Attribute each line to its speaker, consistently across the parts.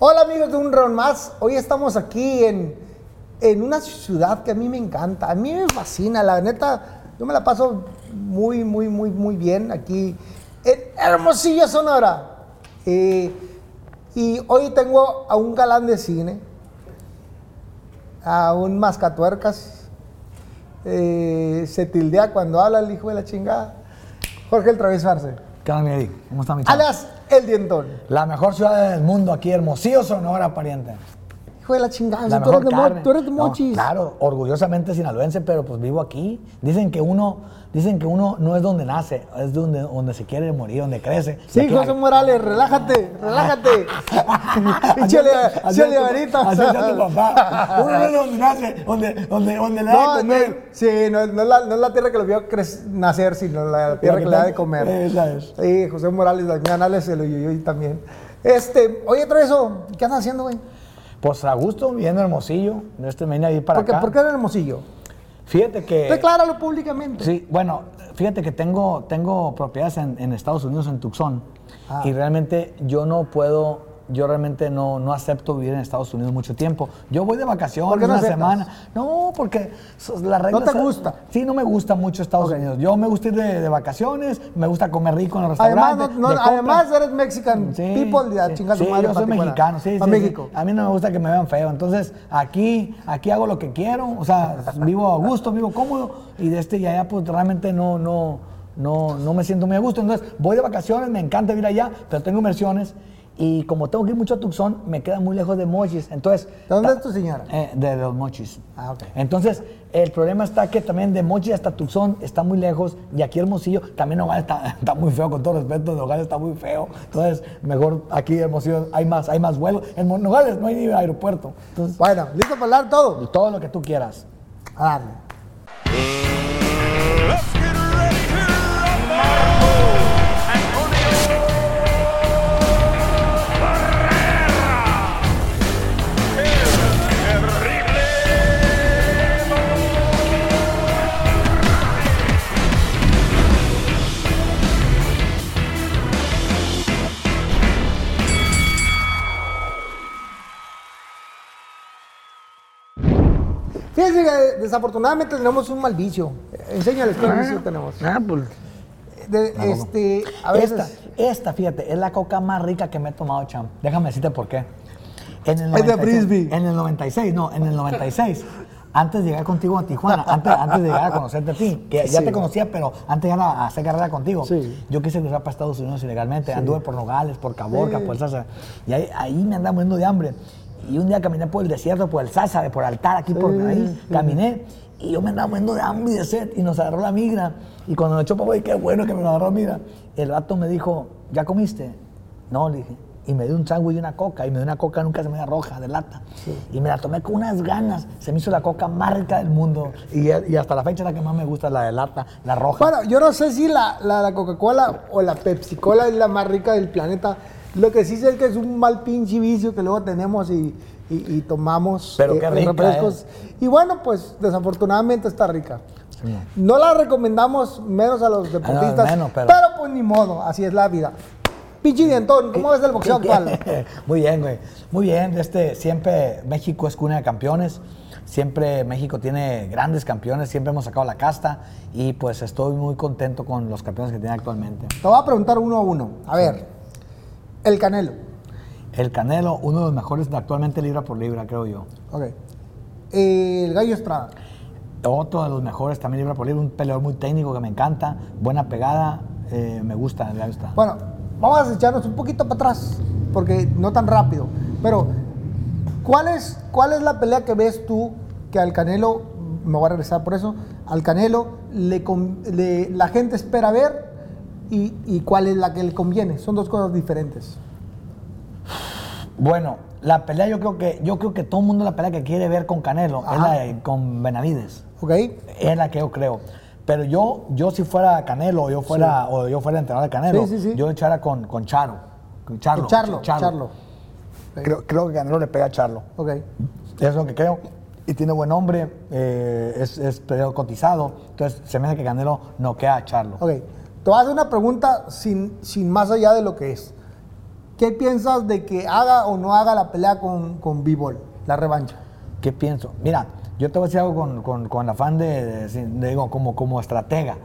Speaker 1: Hola amigos de Un Round Más, hoy estamos aquí en, en una ciudad que a mí me encanta, a mí me fascina, la neta, yo me la paso muy, muy, muy, muy bien aquí en Hermosillo, Sonora. Eh, y hoy tengo a un galán de cine, a un mascatuercas, eh, se tildea cuando habla el hijo de la chingada, Jorge el Travieso Arce,
Speaker 2: ¿Qué onda, mi Eddie? ¿Cómo está mi chavo?
Speaker 1: alias el dientón.
Speaker 2: La mejor ciudad del mundo aquí, Hermosillo, Sonora, pariente.
Speaker 1: Hijo de la chingada,
Speaker 2: La
Speaker 1: si tú, eres de tú eres de
Speaker 2: No,
Speaker 1: Mochis.
Speaker 2: claro, orgullosamente sinaloense, pero pues vivo aquí. Dicen que uno, dicen que uno no es donde nace, es donde, donde se quiere morir, donde crece.
Speaker 1: Sí, José Morales, relájate, relájate.
Speaker 2: Es tu-
Speaker 1: varito.
Speaker 2: Así es tu papá. Uno no es donde nace, donde, donde, donde le da
Speaker 1: No,
Speaker 2: de comer.
Speaker 1: sí, no, no es la, no es la tierra que lo vio nacer, sino la tierra que le da de comer.
Speaker 2: Esa es.
Speaker 1: Sí, José Morales, la Anales, el Uyuyuy también. Este, oye, Treso, ¿qué andas haciendo, güey?
Speaker 2: Pues a gusto, viviendo en Hermosillo. Este me vine a ir para
Speaker 1: ¿Por qué,
Speaker 2: acá.
Speaker 1: ¿Por qué en Hermosillo?
Speaker 2: Fíjate que...
Speaker 1: Decláralo públicamente.
Speaker 2: Sí, bueno, fíjate que tengo, tengo propiedades en, en Estados Unidos, en Tucson,
Speaker 1: Ah.
Speaker 2: y realmente yo no puedo, yo realmente no, no acepto vivir en Estados Unidos mucho tiempo. Yo voy de vacaciones
Speaker 1: ¿Por qué no
Speaker 2: una
Speaker 1: aceptas?
Speaker 2: semana. No, porque las reglas...
Speaker 1: te gusta?
Speaker 2: Sí, no me gusta mucho Estados
Speaker 1: Ok.
Speaker 2: Unidos. Yo me gusta ir de, de vacaciones, me gusta comer rico en los
Speaker 1: Además,
Speaker 2: restaurantes.
Speaker 1: no- no-
Speaker 2: compras.
Speaker 1: además eres Mexican
Speaker 2: Sí,
Speaker 1: people, ya
Speaker 2: sí.
Speaker 1: chinga
Speaker 2: Sí,
Speaker 1: madre.
Speaker 2: yo soy mexicano, sí,
Speaker 1: A
Speaker 2: sí,
Speaker 1: México.
Speaker 2: sí. A mí no me gusta que me vean feo. Entonces, aquí, aquí hago lo que quiero, o sea, vivo a gusto, vivo cómodo, y de este y allá, pues realmente no, no, no, no me siento muy a gusto. Entonces, voy de vacaciones, me encanta ir allá, pero tengo inversiones. Y como tengo que ir mucho a Tucson, me queda muy lejos de Mochis. Entonces,
Speaker 1: ¿De dónde es tu señora?
Speaker 2: eh, de los Mochis.
Speaker 1: Ah, ok.
Speaker 2: Entonces, el problema está que también de Mochis hasta Tucson está muy lejos y aquí Hermosillo, también Nogales está, está muy feo, con todo respeto, Nogales está muy feo. Entonces, mejor aquí Hermosillo hay más, hay más vuelos. En Nogales no hay ni aeropuerto. Entonces,
Speaker 1: Bueno, ¿listo para hablar todo?
Speaker 2: todo lo que tú quieras.
Speaker 1: A darle. Desafortunadamente tenemos un mal vicio. Enséñales qué vicio tenemos.
Speaker 2: Ah, pues.
Speaker 1: De- este, a veces.
Speaker 2: Esta, esta, fíjate, es la coca más rica que me he tomado, champ. Déjame decirte por qué. En el
Speaker 1: Es de Frisbee.
Speaker 2: En el 96, no, en el 96. Antes de llegar contigo a Tijuana, antes, antes de llegar a conocerte a ti, que ya
Speaker 1: Sí.
Speaker 2: te conocía, pero antes de llegar a hacer carrera contigo,
Speaker 1: Sí.
Speaker 2: yo quise cruzar para Estados Unidos ilegalmente. Anduve por Nogales, por Caborca, por el Sasa. Y ahí, ahí me andaba muriendo de hambre. Y un día caminé por el desierto, por el Sasa, por Altar, aquí por ahí, caminé. Y yo me andaba muriendo de hambre y de sed. Y nos agarró la migra. Y cuando nos echó para qué bueno que me agarró la migra. El vato me dijo, ¿ya comiste? No, le dije. Y me dio un sándwich y una coca. Y me dio una coca, nunca se me da roja, de lata. Y me la tomé con unas ganas. Se me hizo la coca más rica del mundo. Y, y hasta la fecha la que más me gusta, la de lata, la roja.
Speaker 1: Bueno, yo no sé si la, la, la Coca-Cola o la Pepsi-Cola es la más rica del planeta. Lo que sí sé es que es un mal pinche vicio que luego tenemos y, y- y tomamos
Speaker 2: Pero qué rica,
Speaker 1: refrescos. Y bueno, pues desafortunadamente está rica. No la recomendamos menos a los deportistas,
Speaker 2: menos,
Speaker 1: pero...
Speaker 2: pero-
Speaker 1: pues ni modo, así es la vida. Pinche dientón, ¿cómo ves el boxeo actual?
Speaker 2: Muy bien, güey. Muy bien. Este, siempre México es cuna de campeones. Siempre México tiene grandes campeones. Siempre hemos sacado la casta. Y pues estoy muy contento con los campeones que tiene actualmente.
Speaker 1: Te voy a preguntar uno a uno. A ver, el Canelo.
Speaker 2: El Canelo, uno de los mejores de actualmente libra por libra, creo yo.
Speaker 1: Ok. El Gallo Estrada.
Speaker 2: Otro de los mejores también libra por libra. Un peleador muy técnico que me encanta. Buena pegada. eh, me gusta, ya está.
Speaker 1: Bueno, vamos a echarnos un poquito para atrás, porque no tan rápido. Pero, ¿cuál es, cuál es la pelea que ves tú que al Canelo, me voy a regresar por eso, al Canelo le, le- la gente espera ver y, y cuál es la que le conviene? Son dos cosas diferentes.
Speaker 2: Bueno, la pelea yo creo que yo creo que todo el mundo la pelea que quiere ver con Canelo es
Speaker 1: Ajá.
Speaker 2: la de- con Benavides.
Speaker 1: ¿Ok?
Speaker 2: Es la que yo creo. Pero yo, yo si fuera Canelo, o yo fuera, o yo fuera entrenador de Canelo,
Speaker 1: Sí, sí, sí.
Speaker 2: yo echara con, con Charo. Con Charlo.
Speaker 1: Con Charlo, Charlo.
Speaker 2: Creo, creo que Canelo le pega a Charlo.
Speaker 1: Ok.
Speaker 2: Es lo que creo. Y tiene buen nombre, eh, es, es cotizado. Entonces se me hace que Canelo noquea a Charlo.
Speaker 1: Ok. Te voy a hacer una pregunta sin, sin más allá de lo que es. ¿qué piensas de que haga o no haga la pelea con, con B-Ball, la revancha?
Speaker 2: ¿Qué pienso? Mira, yo te voy a decir algo con, con, con afán de, de- de- digo, como, como estratega.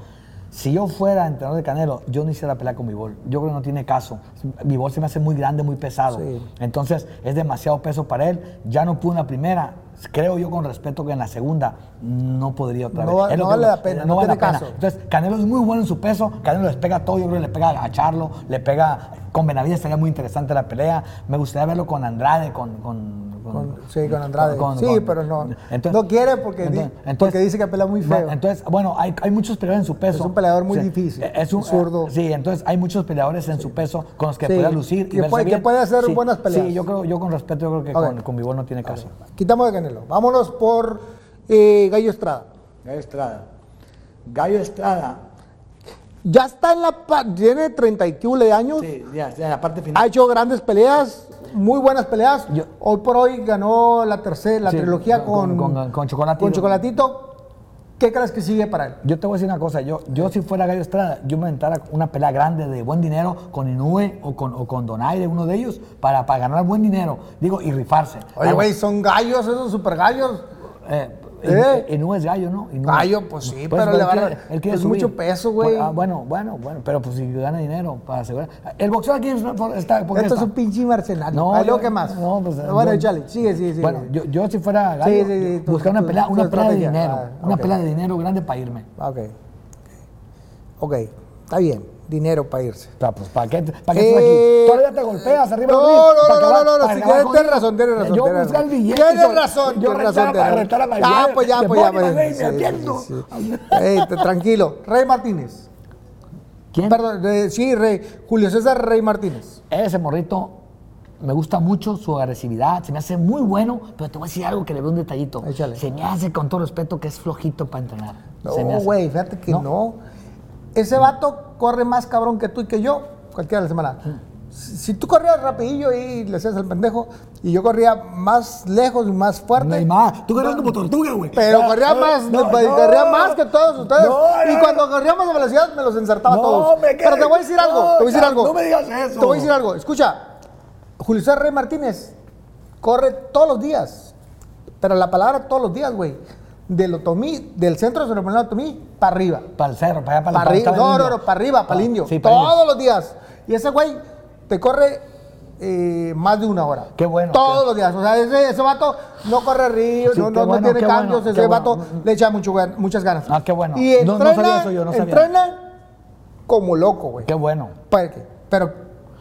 Speaker 2: Si yo fuera entrenador de Canelo, yo no hiciera pelea con Vivol. Yo creo que no tiene caso. Vivol se me hace muy grande, muy pesado.
Speaker 1: Sí.
Speaker 2: Entonces es demasiado peso para él. Ya no pudo en la primera. Creo yo con respeto que en la segunda no podría otra vez.
Speaker 1: no vale la pena, no
Speaker 2: vale la pena. Entonces, Canelo es muy bueno en su peso. Canelo les pega todo. Yo creo que le pega a Charlo, le pega. Con Benavides sería muy interesante la pelea. Me gustaría verlo con Andrade, con. con,
Speaker 1: Con- sí, con Andrade.
Speaker 2: con-
Speaker 1: sí,
Speaker 2: con-
Speaker 1: pero no.
Speaker 2: Entonces-
Speaker 1: no quiere porque, di-
Speaker 2: entonces-
Speaker 1: porque dice que pelea muy feo.
Speaker 2: Entonces, bueno, hay, hay muchos peleadores en su peso.
Speaker 1: Es un peleador muy difícil,
Speaker 2: Es un
Speaker 1: zurdo.
Speaker 2: Sí, entonces hay muchos peleadores en su peso con los que
Speaker 1: Sí,
Speaker 2: pueda lucir. y
Speaker 1: que puede- que puede hacer
Speaker 2: Sí,
Speaker 1: buenas peleas.
Speaker 2: Sí, yo creo, yo con respeto, yo creo que con, con Bivol no tiene caso.
Speaker 1: Quitamos de Canelo. Vámonos por eh, Gallo Estrada.
Speaker 2: Gallo Estrada. Gallo Estrada.
Speaker 1: Ya está en la. Tiene 30 y quule de años.
Speaker 2: Sí, ya, ya en la parte
Speaker 1: Ha
Speaker 2: final.
Speaker 1: hecho grandes peleas, muy buenas peleas.
Speaker 2: Yo-
Speaker 1: hoy por hoy ganó la tercera, la
Speaker 2: Sí,
Speaker 1: trilogía
Speaker 2: con-
Speaker 1: con,
Speaker 2: con- con Chocolatito.
Speaker 1: con Chocolatito. ¿Qué crees que sigue para él?
Speaker 2: Yo te voy a decir una cosa, yo, yo si fuera Gallo Estrada, yo me aventara una pelea grande de buen dinero con Inoue o con, o con Donaire, uno de ellos, para, para ganar buen dinero, digo, y rifarse.
Speaker 1: Oye, güey, son gallos, esos super gallos.
Speaker 2: Eh,
Speaker 1: ¿Eh?
Speaker 2: Inu es gallo, ¿no?
Speaker 1: Gallo, pues sí, pero le van a-
Speaker 2: quiere- él quiere
Speaker 1: es
Speaker 2: subir.
Speaker 1: mucho peso, güey.
Speaker 2: Bueno, ah, bueno, bueno, bueno, pero pues si gana dinero para asegurar. El boxeo aquí es- está. ¿por qué
Speaker 1: Esto es
Speaker 2: está?
Speaker 1: un pinche mercenario.
Speaker 2: No,
Speaker 1: No,
Speaker 2: yo-
Speaker 1: ¿qué más?
Speaker 2: no, pues,
Speaker 1: bueno, échale, sigue, sigue, sigue.
Speaker 2: Bueno, yo, yo si fuera gallo,
Speaker 1: Sí, sí, sí, tu-
Speaker 2: buscar una pelea, una pelea de dinero.
Speaker 1: Ah,
Speaker 2: una pelea de dinero grande para irme.
Speaker 1: Ok. Ok, está bien. Dinero para irse.
Speaker 2: Pues, ¿para qué, para qué
Speaker 1: Eh,
Speaker 2: estás aquí? Todavía te golpeas arriba
Speaker 1: no,
Speaker 2: del ring,
Speaker 1: no, no, no, no, no,
Speaker 2: para
Speaker 1: si tienes
Speaker 2: ellos.
Speaker 1: razón, tienes razón.
Speaker 2: Yo
Speaker 1: tienes
Speaker 2: buscar el billete.
Speaker 1: Tienes razón,
Speaker 2: yo
Speaker 1: tienes razón.
Speaker 2: para
Speaker 1: tienes
Speaker 2: rentar a.
Speaker 1: Ya,
Speaker 2: Mayweather,
Speaker 1: pues ya, pues ya. Pues,
Speaker 2: Mayweather,
Speaker 1: sí. Ey, tranquilo. Rey Martínez.
Speaker 2: ¿Quién?
Speaker 1: Perdón, eh, sí, Rey. Julio César Rey Martínez.
Speaker 2: Ese morrito me gusta mucho su agresividad, se me hace muy bueno, pero te voy a decir algo que le veo un detallito.
Speaker 1: Échale.
Speaker 2: Se me hace con todo respeto que es flojito para entrenar.
Speaker 1: No, güey, fíjate que
Speaker 2: No.
Speaker 1: no. Ese vato corre más cabrón que tú y que yo, cualquiera de la semana. Si, si tú corrías rapidillo y le hacías el pendejo, y yo corría más lejos y más fuerte.
Speaker 2: Neymar, tú corres como tortuga, güey.
Speaker 1: Pero corría más,
Speaker 2: no,
Speaker 1: corría
Speaker 2: no.
Speaker 1: más que todos ustedes.
Speaker 2: No,
Speaker 1: y
Speaker 2: no,
Speaker 1: cuando corríamos a velocidad me los ensartaba
Speaker 2: No,
Speaker 1: todos.
Speaker 2: me
Speaker 1: Pero te voy a decir algo,
Speaker 2: no,
Speaker 1: te voy a decir algo.
Speaker 2: no me digas eso.
Speaker 1: Te voy a decir algo. Escucha, Julio César Rey Martínez corre todos los días. Pero la palabra todos los días, güey. Del Otomí, del centro de ceremonial Otomí, para arriba.
Speaker 2: Para el cerro, para allá, para,
Speaker 1: Para arriba, no,
Speaker 2: el
Speaker 1: no, no, para arriba, para el
Speaker 2: Ah,
Speaker 1: indio.
Speaker 2: Sí, para el indio.
Speaker 1: Todos los días. Y ese güey te corre eh, más de una hora.
Speaker 2: Qué bueno,
Speaker 1: Todos
Speaker 2: qué-
Speaker 1: los días. O sea, ese, ese vato no corre río,
Speaker 2: Sí,
Speaker 1: no, no, no tiene cambios.
Speaker 2: bueno,
Speaker 1: ese vato
Speaker 2: bueno.
Speaker 1: le echa mucho muchas ganas.
Speaker 2: Ah, qué bueno.
Speaker 1: Y
Speaker 2: No- no
Speaker 1: entrena,
Speaker 2: sabía eso yo, no sabía.
Speaker 1: entrena como loco, güey.
Speaker 2: Qué bueno.
Speaker 1: ¿Para qué? Pero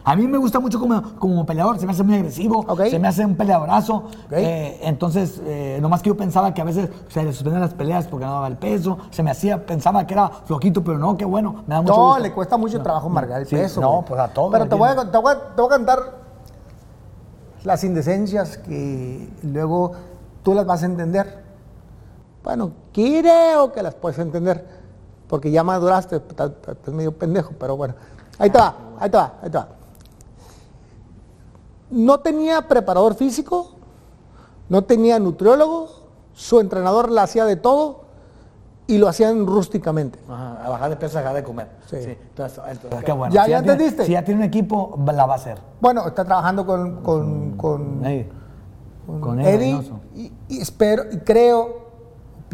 Speaker 2: A mí me gusta mucho como, como peleador, se me hace muy agresivo, se me hace un peleadorazo. Eh, entonces, eh, nomás que yo pensaba que a veces se le suspendían las peleas porque no daba el peso, se me hacía, pensaba que era flojito, pero no, qué bueno, me da mucho
Speaker 1: no,
Speaker 2: gusto.
Speaker 1: le cuesta mucho trabajo marcar el
Speaker 2: Sí,
Speaker 1: peso.
Speaker 2: no, pues a todos,
Speaker 1: Pero te voy a, te, voy a, te voy a cantar las indecencias que luego tú las vas a entender. Bueno, creo que las puedes entender, porque ya maduraste, estás medio pendejo, pero bueno. Ahí te va, ahí te va, ahí te va. No tenía preparador físico, no tenía nutriólogo, su entrenador la hacía de todo y lo hacían rústicamente.
Speaker 2: Ajá, a bajar de peso, a dejar de comer.
Speaker 1: Sí.
Speaker 2: entonces, entonces, qué bueno.
Speaker 1: ¿Ya-
Speaker 2: Si
Speaker 1: ya
Speaker 2: tiene-
Speaker 1: entendiste?
Speaker 2: si ya tiene un equipo, la va a hacer.
Speaker 1: Bueno, está trabajando con, con, con, con
Speaker 2: Con
Speaker 1: Eddie
Speaker 2: Eddie Reynoso.
Speaker 1: y, y espero y creo,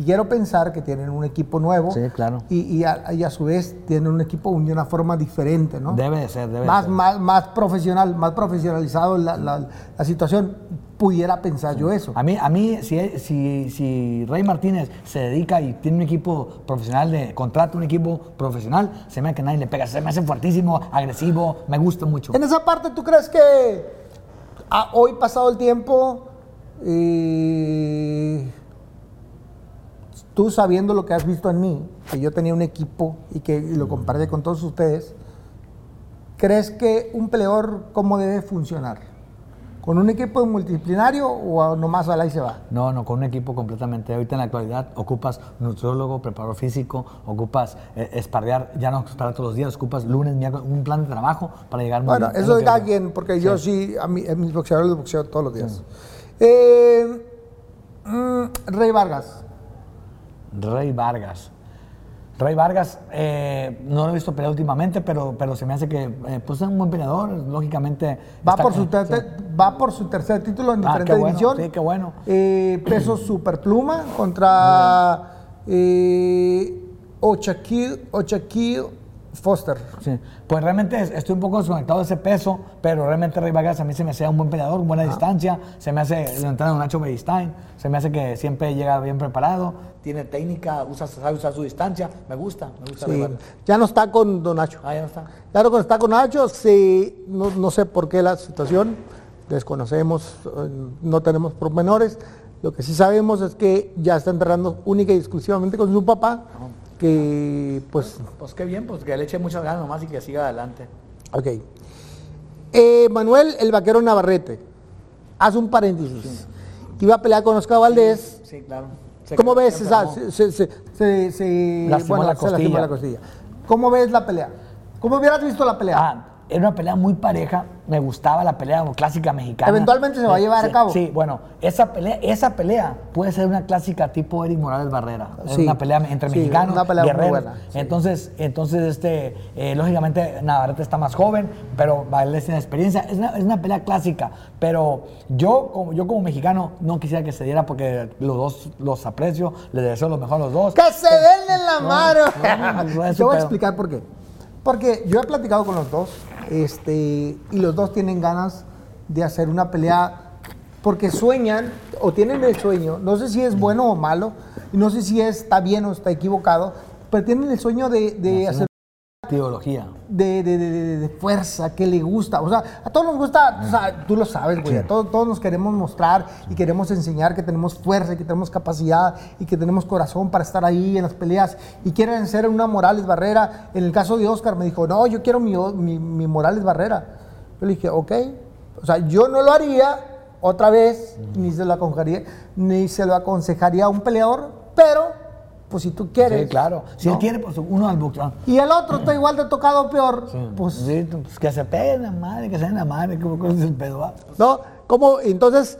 Speaker 1: quiero pensar que tienen un equipo nuevo.
Speaker 2: Sí, claro.
Speaker 1: Y, y a, y a su vez tienen un equipo de una forma diferente, ¿no?
Speaker 2: Debe de ser, debe de
Speaker 1: más,
Speaker 2: ser.
Speaker 1: más, más profesional, más profesionalizado la, la- la situación. Pudiera pensar yo eso.
Speaker 2: A mí, a mí si, si, si Rey Martínez se dedica y tiene un equipo profesional, de contrata un equipo profesional, se me hace que nadie le pega. Se me hace fuertísimo, agresivo, me gusta mucho.
Speaker 1: En esa parte, ¿tú crees que a- hoy pasado el tiempo, eh, tú sabiendo lo que has visto en mí, que yo tenía un equipo y que lo compartí con todos ustedes, ¿crees que un peleador cómo debe funcionar? ¿Con un equipo multidisciplinario o a- nomás al ahí se va?
Speaker 2: No, no, con un equipo completamente. Ahorita en la actualidad ocupas nutriólogo, preparador físico, ocupas eh, espardear, ya no espardear todos los días, ocupas lunes, miércoles, un plan de trabajo para llegar
Speaker 1: Bueno,
Speaker 2: bien. Es
Speaker 1: eso
Speaker 2: hago.
Speaker 1: quien, porque yo sí, a, mí, a mis boxeadores les boxeo todos los días. Eh, mm, Rey Vargas.
Speaker 2: Rey Vargas. Rey Vargas, eh, no lo he visto pelear últimamente, pero, pero se me hace que eh, pues es un buen peleador, lógicamente.
Speaker 1: Va
Speaker 2: está-
Speaker 1: por, su
Speaker 2: sí.
Speaker 1: va por su tercer título en
Speaker 2: Ah,
Speaker 1: diferente
Speaker 2: bueno,
Speaker 1: división.
Speaker 2: sí, qué bueno.
Speaker 1: Eh, peso superpluma contra Ochaquil, Ochaquil Foster.
Speaker 2: Sí. Pues realmente es- estoy un poco desconectado de ese peso, pero realmente Rey Vargas a mí se me hace un buen peleador, buena distancia, se me hace el entrada de Nacho Beristain, se me hace que siempre llega bien preparado, tiene técnica, usa, sabe usar su distancia, me gusta, me gusta
Speaker 1: Sí. Ya no está con Don Nacho.
Speaker 2: Ah, ya no está.
Speaker 1: Claro que está con Nacho, sí, no, no sé por qué la situación, desconocemos, eh, no tenemos pormenores. Lo que sí sabemos es que ya está entrenando única y exclusivamente con su papá, que pues,
Speaker 2: Pues qué bien, pues que le eche muchas ganas nomás y que siga adelante.
Speaker 1: ok. Eh, Manuel el Vaquero Navarrete, haz un paréntesis, que iba a pelear con Oscar Valdés.
Speaker 2: Sí, claro.
Speaker 1: ¿Cómo ves esa? Se, se, se, se- se-
Speaker 2: Lastimó la
Speaker 1: se lastimó
Speaker 2: costilla.
Speaker 1: la costilla. ¿Cómo ves la pelea? ¿Cómo hubieras visto la pelea?
Speaker 2: Ah, era una pelea muy pareja, me gustaba la pelea clásica mexicana.
Speaker 1: Eventualmente se va a llevar a cabo.
Speaker 2: Sí, bueno, esa pelea, esa pelea puede ser una clásica tipo Eric Morales Barrera. Es
Speaker 1: Sí,
Speaker 2: una pelea entre
Speaker 1: sí,
Speaker 2: mexicanos,
Speaker 1: una pelea muy buena.
Speaker 2: Entonces, entonces este, eh, lógicamente Navarrete está más joven, pero Valdés tiene experiencia. Es una, es una pelea clásica, pero yo como, yo como mexicano no quisiera que se diera porque los dos los aprecio, les deseo lo mejor a los dos.
Speaker 1: ¡Que se den en la mano!
Speaker 2: no, no, es
Speaker 1: Te voy a explicar por qué. Porque yo he platicado con los dos este, y los dos tienen ganas de hacer una pelea porque sueñan o tienen el sueño, no sé si es bueno o malo, y no sé si está bien o está equivocado, pero tienen el sueño de, de hacer
Speaker 2: Ideología.
Speaker 1: de, de- de- de- fuerza, que le gusta. O sea, a todos nos gusta, o sea, tú lo sabes, güey. A todos, todos nos queremos mostrar y queremos enseñar que tenemos fuerza, y que tenemos capacidad y que tenemos corazón para estar ahí en las peleas. Y quieren ser una Morales Barrera. En el caso de Oscar me dijo, no, yo quiero mi, mi- mi Morales Barrera. Yo le dije, ok. O sea, yo no lo haría otra vez, ni se lo aconsejaría, ni se lo aconsejaría a un peleador, pero, pues si tú quieres.
Speaker 2: Sí, claro. Si
Speaker 1: ¿no?
Speaker 2: él quiere, pues uno al boxeo.
Speaker 1: Y el otro está igual de tocado peor, pues
Speaker 2: Sí, pues que se peguen la madre, que se den la madre, que ¿cuál es el pedo?
Speaker 1: ¿No? ¿Cómo? Entonces,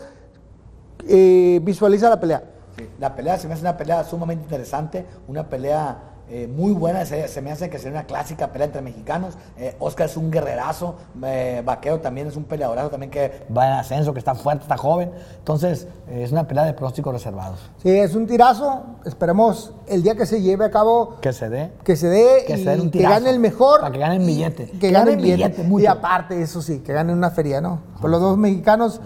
Speaker 1: eh, visualiza la pelea.
Speaker 2: Sí, La pelea se me hace una pelea sumamente interesante, una pelea eh, muy buena, se, se me hace que sería una clásica pelea entre mexicanos. Eh, Oscar es un guerrerazo, eh, Vaquero también es un peleadorazo también que va en ascenso, que está fuerte, está joven. Entonces, eh, es una pelea de pronósticos reservados.
Speaker 1: Sí, es un tirazo. Esperemos el día que se lleve a cabo
Speaker 2: Que se dé.
Speaker 1: que se dé
Speaker 2: Que
Speaker 1: y
Speaker 2: se un
Speaker 1: que gane el mejor.
Speaker 2: para que ganen
Speaker 1: y-
Speaker 2: billete.
Speaker 1: Que,
Speaker 2: Que
Speaker 1: gane
Speaker 2: ganen
Speaker 1: billete.
Speaker 2: billete.
Speaker 1: Y aparte, eso sí, que gane una feria, ¿no? Por los dos mexicanos.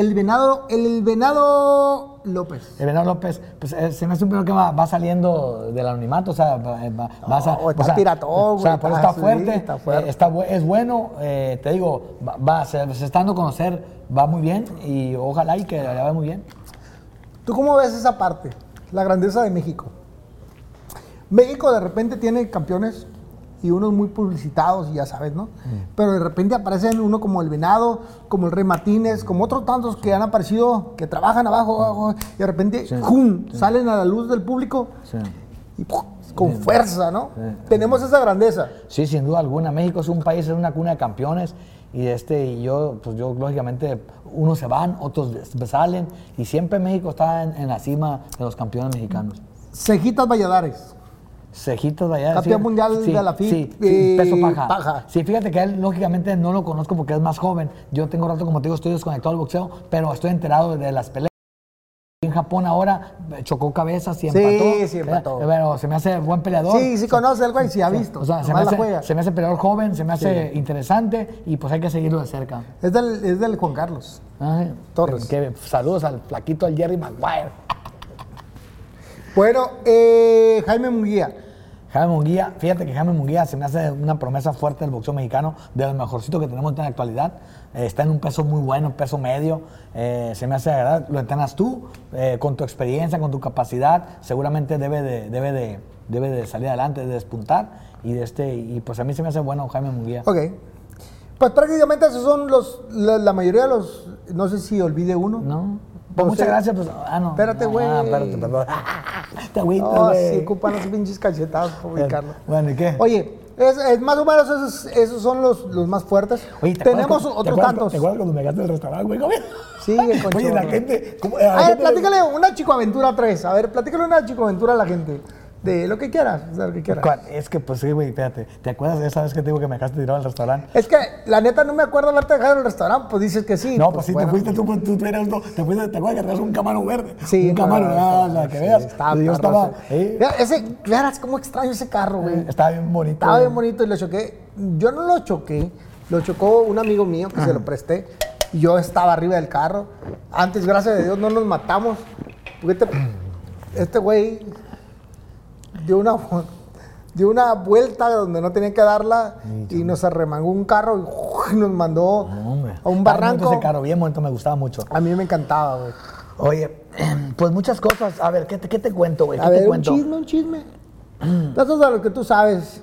Speaker 1: El venado, el venado López.
Speaker 2: El Venado López, pues eh, se me hace un peleador que va, va saliendo del anonimato, o sea, va, eh, va- a
Speaker 1: No, está
Speaker 2: o sea, O sea, eso
Speaker 1: está-
Speaker 2: está fuerte,
Speaker 1: sí, está fuerte.
Speaker 2: eh, está es bueno, eh, te digo, va, va- se, se está dando a conocer, va muy bien y ojalá y que le vaya muy bien.
Speaker 1: ¿Tú cómo ves esa parte? La grandeza de México. México de repente tiene campeones y unos muy publicitados, y ya sabes, ¿no? Pero de repente aparecen uno como el Venado, como el Rey Martínez, como otros tantos que han aparecido, que trabajan abajo, abajo, y de repente ¡jum! salen a la luz del público y ¡pum! con fuerza, ¿no? Tenemos esa grandeza.
Speaker 2: Sí, sin duda alguna. México es un país, es una cuna de campeones. Y este, y yo, pues yo, lógicamente, unos se van, otros salen. Y siempre México está en, en la cima de los campeones mexicanos.
Speaker 1: Cejitas Valladares.
Speaker 2: Cejitos de allá.
Speaker 1: Campeón
Speaker 2: sí.
Speaker 1: mundial
Speaker 2: Sí,
Speaker 1: de la FIB,
Speaker 2: Sí, sí,
Speaker 1: eh,
Speaker 2: peso paja.
Speaker 1: paja.
Speaker 2: Sí, fíjate que él, lógicamente, no lo conozco porque es más joven. Yo tengo rato, como te digo, estoy desconectado del boxeo, pero estoy enterado de las peleas. En Japón ahora chocó cabezas y
Speaker 1: Sí,
Speaker 2: empató.
Speaker 1: sí, empató.
Speaker 2: Eh, Pero se me hace buen peleador.
Speaker 1: Sí, sí conoce el güey, sí ha visto.
Speaker 2: O sea, se me, hace,
Speaker 1: juega.
Speaker 2: se me hace peleador joven, se me hace interesante y pues hay que seguirlo de cerca.
Speaker 1: Es, del, es del Juan Carlos.
Speaker 2: Ay,
Speaker 1: Torres.
Speaker 2: que- saludos al flaquito, al Jerry Maguire.
Speaker 1: Bueno, eh, Jaime Munguía.
Speaker 2: Jaime Munguía, fíjate que Jaime Munguía se me hace una promesa fuerte del boxeo mexicano, de lo mejorcito que tenemos en la actualidad. Eh, está en un peso muy bueno, peso medio. Eh, se me hace agradable. Lo entrenas tú, eh, con tu experiencia, con tu capacidad. Seguramente debe de, debe de, debe de salir adelante, de despuntar. Y, de este, y pues a mí se me hace bueno Jaime Munguía.
Speaker 1: Ok. Pues prácticamente esos son los, la, la mayoría de los, no sé si olvide uno.
Speaker 2: ¿No?
Speaker 1: Pues
Speaker 2: Pues muchas gracias. Pues, ah, no.
Speaker 1: Espérate, güey.
Speaker 2: Ah, espérate, perdón. Te agüitas, güey.
Speaker 1: sí ocupan los pinches cachetados para ubicarlo.
Speaker 2: Bueno, ¿y qué?
Speaker 1: Oye, es, es más o menos esos, esos son los, los más fuertes.
Speaker 2: Oye, ¿te
Speaker 1: Tenemos
Speaker 2: cu-
Speaker 1: otros
Speaker 2: ¿te
Speaker 1: tantos.
Speaker 2: ¿Te acuerdas cuando me gasté el restaurante, güey?
Speaker 1: Sigue con
Speaker 2: Oye, la gente. ¿cómo- a
Speaker 1: A ver,
Speaker 2: gente le-
Speaker 1: platícale una Chico Aventura 3. A ver, platícale una Chico Aventura a la gente. De lo que quieras, de lo que quieras.
Speaker 2: ¿Cuál? Es que, pues sí, güey, espérate. ¿Te acuerdas de esa vez que te digo que me dejaste tirado al restaurante?
Speaker 1: Es que la neta no me acuerdo haberte dejado en el restaurante, pues dices que sí.
Speaker 2: No, pues sí,
Speaker 1: bueno.
Speaker 2: te fuiste tú, pues, tú eras, no, te fuiste, te acuerdas que traes un camaro verde.
Speaker 1: Sí,
Speaker 2: un camaro,
Speaker 1: no,
Speaker 2: ah,
Speaker 1: no,
Speaker 2: la que
Speaker 1: sí,
Speaker 2: veas.
Speaker 1: estaba
Speaker 2: yo estaba,
Speaker 1: sí.
Speaker 2: eh,
Speaker 1: ese, verás cómo extraño ese carro, güey.
Speaker 2: estaba bien bonito.
Speaker 1: Estaba bien bonito y lo choqué. Yo no lo choqué, lo chocó un amigo mío que se lo presté. Y yo estaba arriba del carro. Antes, gracias a Dios, no nos matamos. Porque este- este güey dio una, dio una vuelta donde no tenía que darla y nos arremangó un carro y nos mandó
Speaker 2: No,
Speaker 1: a un barranco.
Speaker 2: Ese carro, bien bonito, me gustaba mucho.
Speaker 1: A mí me encantaba, güey.
Speaker 2: Oye, pues muchas cosas. A ver, ¿qué te, qué te cuento, güey? ¿Qué
Speaker 1: A
Speaker 2: te
Speaker 1: ver, un
Speaker 2: cuento?
Speaker 1: chisme, un chisme. Eso es de lo que tú sabes.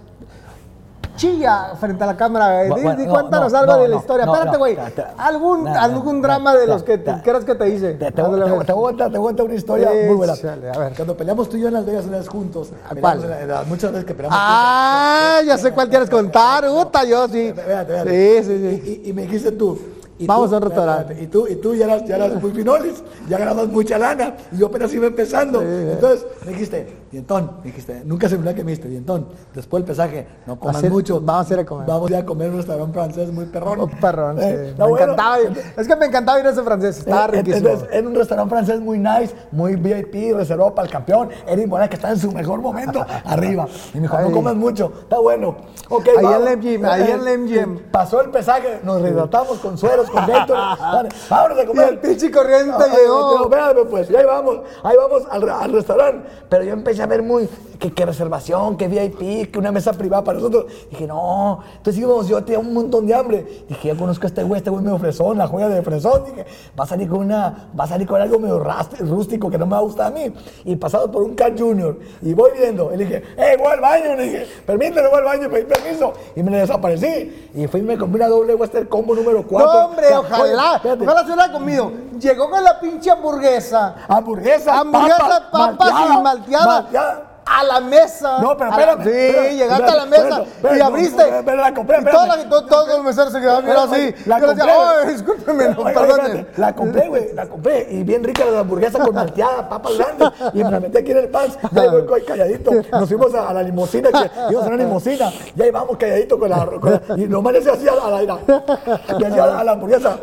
Speaker 1: Chilla frente a la cámara,
Speaker 2: bueno,
Speaker 1: di,
Speaker 2: no,
Speaker 1: cuéntanos
Speaker 2: no,
Speaker 1: algo
Speaker 2: no,
Speaker 1: de la historia. Espérate, güey. Algún, algún drama de los que creas que te hice.
Speaker 2: Te, voy a una historia muy buena.
Speaker 1: A ver.
Speaker 2: Cuando peleamos tú y yo en Las Vegas una vez juntos.
Speaker 1: ¿A
Speaker 2: peleamos
Speaker 1: cuál?
Speaker 2: en la- en muchas veces que peleamos
Speaker 1: Ah, ya sé cuál quieres contar. Uta, yo sí. Sí, sí, sí.
Speaker 2: Y, me dijiste tú. y
Speaker 1: Vamos
Speaker 2: tú-
Speaker 1: a un restaurante.
Speaker 2: Y tú, y tú ya eras, ya eras muy finolis, ya ganabas mucha lana. Y yo apenas iba empezando. Entonces me dijiste, dientón, me dijiste, nunca se me que me dijiste, dientón. Después del pesaje, no comas
Speaker 1: Hacer-
Speaker 2: mucho.
Speaker 1: vamos a ir a comer.
Speaker 2: Vamos a ir a comer en un restaurante francés muy perrón.
Speaker 1: Oh, perrón, sí.
Speaker 2: Eh,
Speaker 1: me
Speaker 2: no, bueno.
Speaker 1: encantaba ir. Es que me encantaba ir a ese francés. Estaba
Speaker 2: Eh,
Speaker 1: riquísimo.
Speaker 2: Entonces, en un restaurante francés muy nice, muy VIP, reservado para el campeón. Eric Morales, que está en su mejor momento, arriba. Y me dijo, no comas mucho, está bueno. Ok,
Speaker 1: Ahí
Speaker 2: vamos.
Speaker 1: en el gym, ahí en el
Speaker 2: Eh,
Speaker 1: gym.
Speaker 2: Pasó el pesaje, nos rehidratamos con sueros, con Gatorade. Vale, Vámonos a
Speaker 1: Y
Speaker 2: comer.
Speaker 1: el pinche corriente llegó.
Speaker 2: pero pues, y ahí vamos, ahí vamos al, al restaurante. Pero yo empecé a ver muy, que, que reservación, que VIP, que una mesa privada para nosotros. Dije, no, entonces íbamos, yo tenía un montón de hambre. Dije, yo conozco a este güey, este güey medio fresón, la joya de fresón. Dije, va a salir con una, va a salir con algo medio rústico que no me va a gustar a mí. Y pasado por un Cat Junior, y voy viendo, y le dije, eh, voy al baño, le dije, permíteme, voy al baño, pedí permiso. Y me le desaparecí. Y fui y me compré una doble Western Combo número 4.
Speaker 1: No, hombre, ojalá. Ojalá se hubiera comido. Llegó con la pinche hamburguesa.
Speaker 2: Hamburguesa,
Speaker 1: Hamburguesa, papas y malteada.
Speaker 2: malteada.
Speaker 1: A la mesa.
Speaker 2: No, pero espérame.
Speaker 1: Sí,
Speaker 2: espérame,
Speaker 1: llegaste
Speaker 2: espérame,
Speaker 1: a la mesa
Speaker 2: espérame,
Speaker 1: y abriste.
Speaker 2: pero la compré, espérame.
Speaker 1: todos los meseros se quedaban mirando así.
Speaker 2: La compré.
Speaker 1: "Ay, discúlpeme, no,
Speaker 2: Oye, oye,
Speaker 1: perdonen".
Speaker 2: espérate, La compré, güey, la compré. Y bien rica la hamburguesa con malteada, papas grandes. Y me la metí aquí en el pants. Y ahí voy calladito. Nos fuimos a, a la limusina, que íbamos a una limusina. Y ahí vamos calladito con la. Con la- y nomás le hacía así a la, a la, le hacía a la hamburguesa.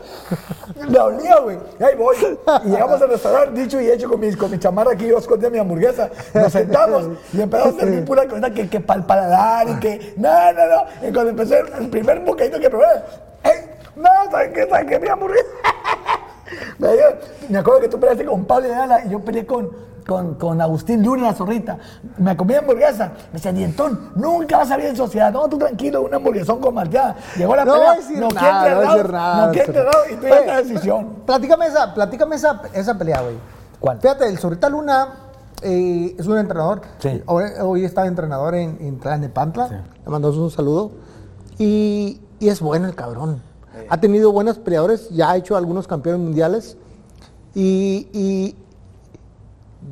Speaker 2: Me olía, güey. Y ahí voy. Y llegamos al restaurante, dicho y hecho, con mi, con mi chamarra aquí, yo escondía mi hamburguesa. Nos sentamos y empezamos a servir pura cosa que, que para el paladar y que. No, no, no. Y cuando empecé el primer bocadito que probé, ¡ey! No, ¿saben qué? ¿Saben qué? Mi hamburguesa. Me, dio- me acuerdo que tú peleaste con Pablo Ayala y yo peleé con, con, con Agustín Luna, la zorrita. Me comí hamburguesa. Me decía, Dientón, nunca vas a salir en sociedad. No, tú tranquilo, una hamburguesón con malteada. Llegó la
Speaker 1: No
Speaker 2: pelea.
Speaker 1: voy a decir
Speaker 2: no
Speaker 1: nada, no voy a decir nada.
Speaker 2: No quiero enterrado y
Speaker 1: Oye,
Speaker 2: la decisión.
Speaker 1: Platícame esa, platícame esa, esa pelea, güey.
Speaker 2: ¿Cuál?
Speaker 1: Fíjate, el Zorrita Luna eh, es un entrenador.
Speaker 2: Sí.
Speaker 1: Hoy, hoy está entrenador en, en Tlalnepantla. Le mandamos un saludo. Y, y es bueno el cabrón. Ha tenido buenos peleadores, ya ha hecho algunos campeones mundiales. Y, y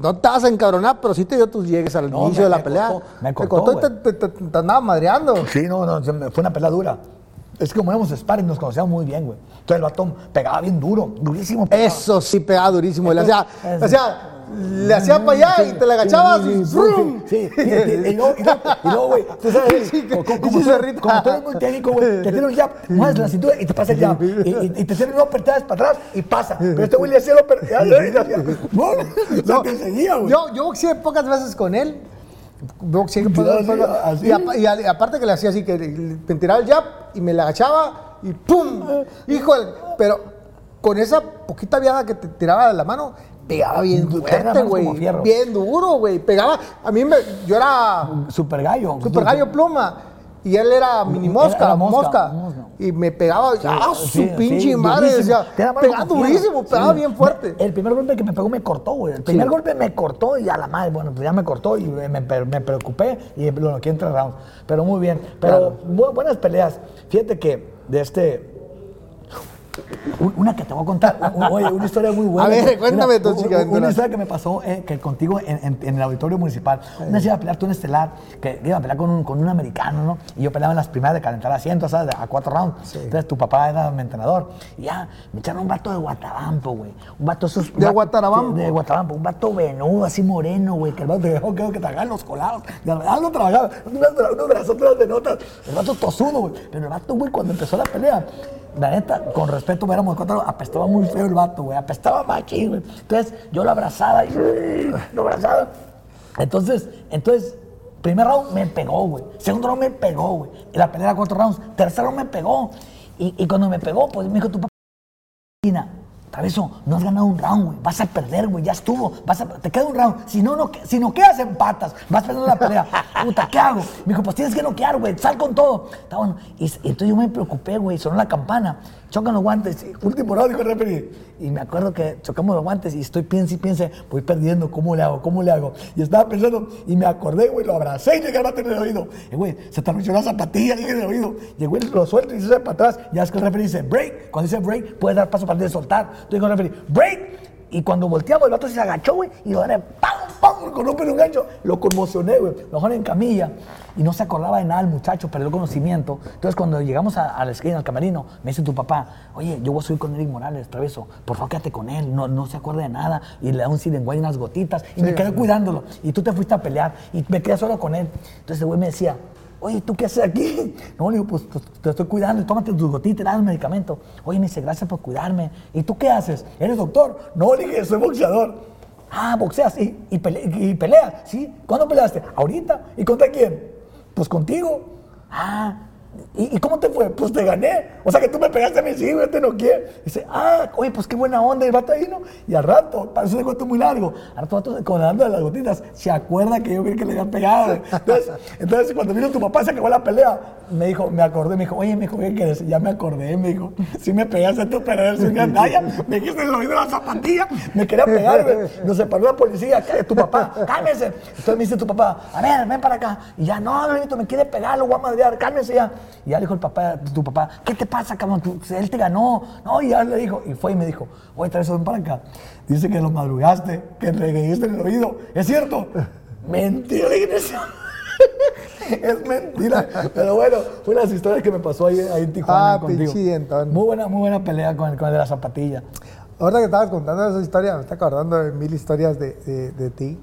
Speaker 1: no te vas a encabronar, pero sí te dio tus llegues al
Speaker 2: No,
Speaker 1: inicio
Speaker 2: me-
Speaker 1: de la
Speaker 2: me
Speaker 1: pelea.
Speaker 2: me
Speaker 1: Te
Speaker 2: cortó,
Speaker 1: y te, te- te- te andaba madreando.
Speaker 2: Sí, no, no, fue una pelea dura. Es que como éramos sparring, nos conocíamos muy bien, güey. Entonces el batón pegaba bien duro, durísimo. pegaba.
Speaker 1: Eso sí pegaba durísimo.
Speaker 2: Eso.
Speaker 1: le hacía, le hacía para allá y te la agachabas.
Speaker 2: Sí,
Speaker 1: y
Speaker 2: sí, sí,
Speaker 1: ¡frum!
Speaker 2: sí, sí. Y, y- y luego, y y luego, güey, tú sabes,
Speaker 1: Sí,
Speaker 2: como, como-
Speaker 1: sí,
Speaker 2: como
Speaker 1: zorrita.
Speaker 2: como tú eres muy técnico, güey, te tiene un jab, mueves la cintura y te pasa el jab. Y, y- y te tiene una apertadas para atrás y pasa. Pero este güey le hacía la y le hacía, no, no, te seguía, güey.
Speaker 1: Yo, yo boxeé pocas veces con él. Boxeé pocas veces.
Speaker 2: así.
Speaker 1: Y, apa- y a- aparte que le hacía así, que me tiraba el jab y me la agachaba y ¡pum! Híjole, pero con esa poquita viada que te tiraba de la mano, pegaba bien fuerte, güey. Bien duro, güey. Pegaba. A mí me. Yo era
Speaker 2: Super gallo.
Speaker 1: Super Gallo Pluma. Y él era mini mosca,
Speaker 2: Era
Speaker 1: mosca,
Speaker 2: mosca, mosca.
Speaker 1: Y me pegaba, ¡ah, su
Speaker 2: Sí,
Speaker 1: pinche
Speaker 2: sí,
Speaker 1: madre!
Speaker 2: durísimo. Da mano
Speaker 1: pegaba durísimo, pegaba bien fuerte.
Speaker 2: El primer golpe que me pegó me cortó, güey. El primer golpe me cortó y a la madre, bueno, pues ya me cortó y me, me- preocupé y lo noqué en tres rounds. Pero muy bien. Pero bu- buenas peleas. Fíjate que de este. Un- Una que te voy a contar, oye, una historia muy buena.
Speaker 1: A ver, cuéntame
Speaker 2: u-
Speaker 1: chica
Speaker 2: Una historia que me pasó eh, que contigo en, en- en el auditorio municipal. Una vez iba a pelear tú en Estelar, que iba a pelear con un, con un americano, ¿no? Y yo peleaba en las primeras de calentar asientos, ¿sabes? A cuatro rounds. Entonces tu papá era mi entrenador. Y ya, me echaron un vato de Guatabampo, güey. Un vato esos.
Speaker 1: ¿De
Speaker 2: sí, De Guatabampo. Un vato venudo, así moreno, güey. Que el vato dejó que, tragaban los colados. Verdad no trabajaba. Unos, bra- unos brazotes de notas. El vato tosudo, güey. Pero el vato, güey, cuando empezó la pelea, la neta, con respeto, éramos cuatro, apestaba muy feo el vato, güey. Apestaba machín, güey. Entonces, yo lo abrazaba y lo abrazaba. Entonces, entonces, primer round me pegó, güey. Segundo round me pegó, güey. Y la pelea era cuatro rounds. Tercer round me pegó. Y, y cuando me pegó, pues me dijo tu papá. Traveso, no has ganado un round, güey. Vas a perder, güey. Ya estuvo. Vas a, te queda un round. Si no, no, si no quedas, empatas. Vas perdiendo la pelea. Puta, ¿qué hago? Me dijo, pues tienes que noquear, güey. Sal con todo. Está bueno. Y, y entonces yo me preocupé, güey. Sonó la campana. Chocan los guantes. último round, dijo el referee. Y me acuerdo que chocamos los guantes y estoy piense y piense, voy perdiendo. ¿Cómo le hago? ¿Cómo le hago? Y estaba pensando y me acordé, güey. Lo abracé y llegué bate en el oído. Y, güey, se arruinó la zapatilla, dije en el oído. Y güey lo suelto y se para atrás. Ya es que el referee dice, break. Cuando dice break, puedes dar paso para de soltar. Entonces dijo el referee, break. Y cuando volteamos, el vato se agachó, güey, y lo haré, ¡pam, pam! Con un pelo un gancho. Lo conmocioné, güey. Lo dejaron en camilla. Y no se acordaba de nada el muchacho, perdió el conocimiento. Entonces, cuando llegamos a, a la esquina, al camerino, me dice tu papá, oye, yo voy a subir con Eric Morales, traveso. Por favor, quédate con él. No, no se acuerda de nada. Y le da un silenguay unas gotitas. Y me quedé cuidándolo. Y tú te fuiste a pelear. Y me quedé solo con él. Entonces, el güey me decía, Oye, ¿tú qué haces aquí? No, le digo, pues pues, te estoy cuidando, tómate tus gotitas, dame medicamento. Oye, me dice, gracias por cuidarme. ¿Y tú qué haces? ¿Eres doctor? No, le dije, soy boxeador. Ah, boxeas, sí. ¿Y, pele y peleas? ¿Sí? ¿Cuándo peleaste? ¿Ahorita? ¿Y contra quién? Pues contigo. Ah, ¿y, cómo te fue? Pues te gané. O sea que tú me pegaste a mí, sí, güey, te no quiero. Dice, ah, oye, pues qué buena onda, el vato. Y al rato, eso se cuento muy largo, al rato, con dando las gotitas, se acuerda que yo creí que le habían pegado. Entonces, entonces, cuando vino tu papá, se acabó la pelea, me dijo, me acordé, me dijo, oye, me dijo, ¿qué quieres? Ya me acordé, me dijo, si me pegaste tú, pero eres una gandalla, me dijiste el oído de la zapatilla, me quería pegar. Nos separó la policía, cállate, tu papá, cálmese. Entonces me dice tu papá, a ver, ven para acá. Y ya, no, Benito, me quiere pegar, lo voy a madrear, cálmese ya. Y ya le dijo el papá, tu papá, ¿qué te pasa, cabrón? Tú- él te ganó. No, y ya le dijo, y fue y me dijo, oye, traes ven para acá. Dice que lo madrugaste, que reguiste en el oído. ¿Es cierto? Mentira, "No". Es mentira. Pero bueno, fue las historias que me pasó ahí, ahí en Tijuana
Speaker 1: Ah,
Speaker 2: contigo. Muy buena, muy buena pelea con, el- con el de la zapatilla.
Speaker 1: Ahorita que estabas contando esa historia, me está acordando de mil historias de, de- de ti.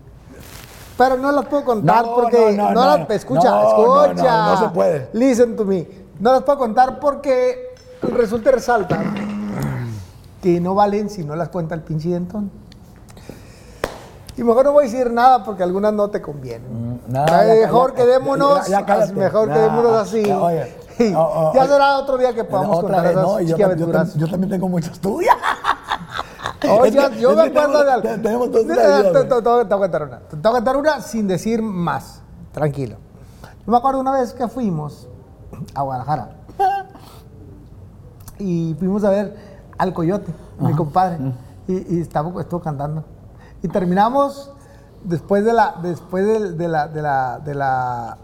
Speaker 1: Pero no las puedo contar
Speaker 2: No,
Speaker 1: porque
Speaker 2: no,
Speaker 1: no,
Speaker 2: no,
Speaker 1: las escucha, escucha.
Speaker 2: no, se puede.
Speaker 1: Listen to me. No las puedo contar porque resulta y resalta que no valen si no las cuenta el pinche dientón. Y mejor no voy a decir nada porque algunas no te convienen. Ay,
Speaker 2: ya-
Speaker 1: mejor
Speaker 2: ya-
Speaker 1: quedémonos,
Speaker 2: ya- cállate.
Speaker 1: mejor quedémonos así.
Speaker 2: ya, oye. Oh, oh,
Speaker 1: ya será otro día que podamos contar
Speaker 2: vez,
Speaker 1: esas
Speaker 2: yo, yo yo también tengo muchas tuyas.
Speaker 1: Yo, me acuerdo de algo.
Speaker 2: te- Tenemos dos historias,
Speaker 1: te- voy a contar una. Te voy a contar una sin decir más. Tranquilo. Yo me acuerdo una vez que fuimos a Guadalajara y fuimos a ver al Coyote, mi compadre, y, y estaba, estuvo cantando. Y terminamos después de la, después de, de la, de la, de la,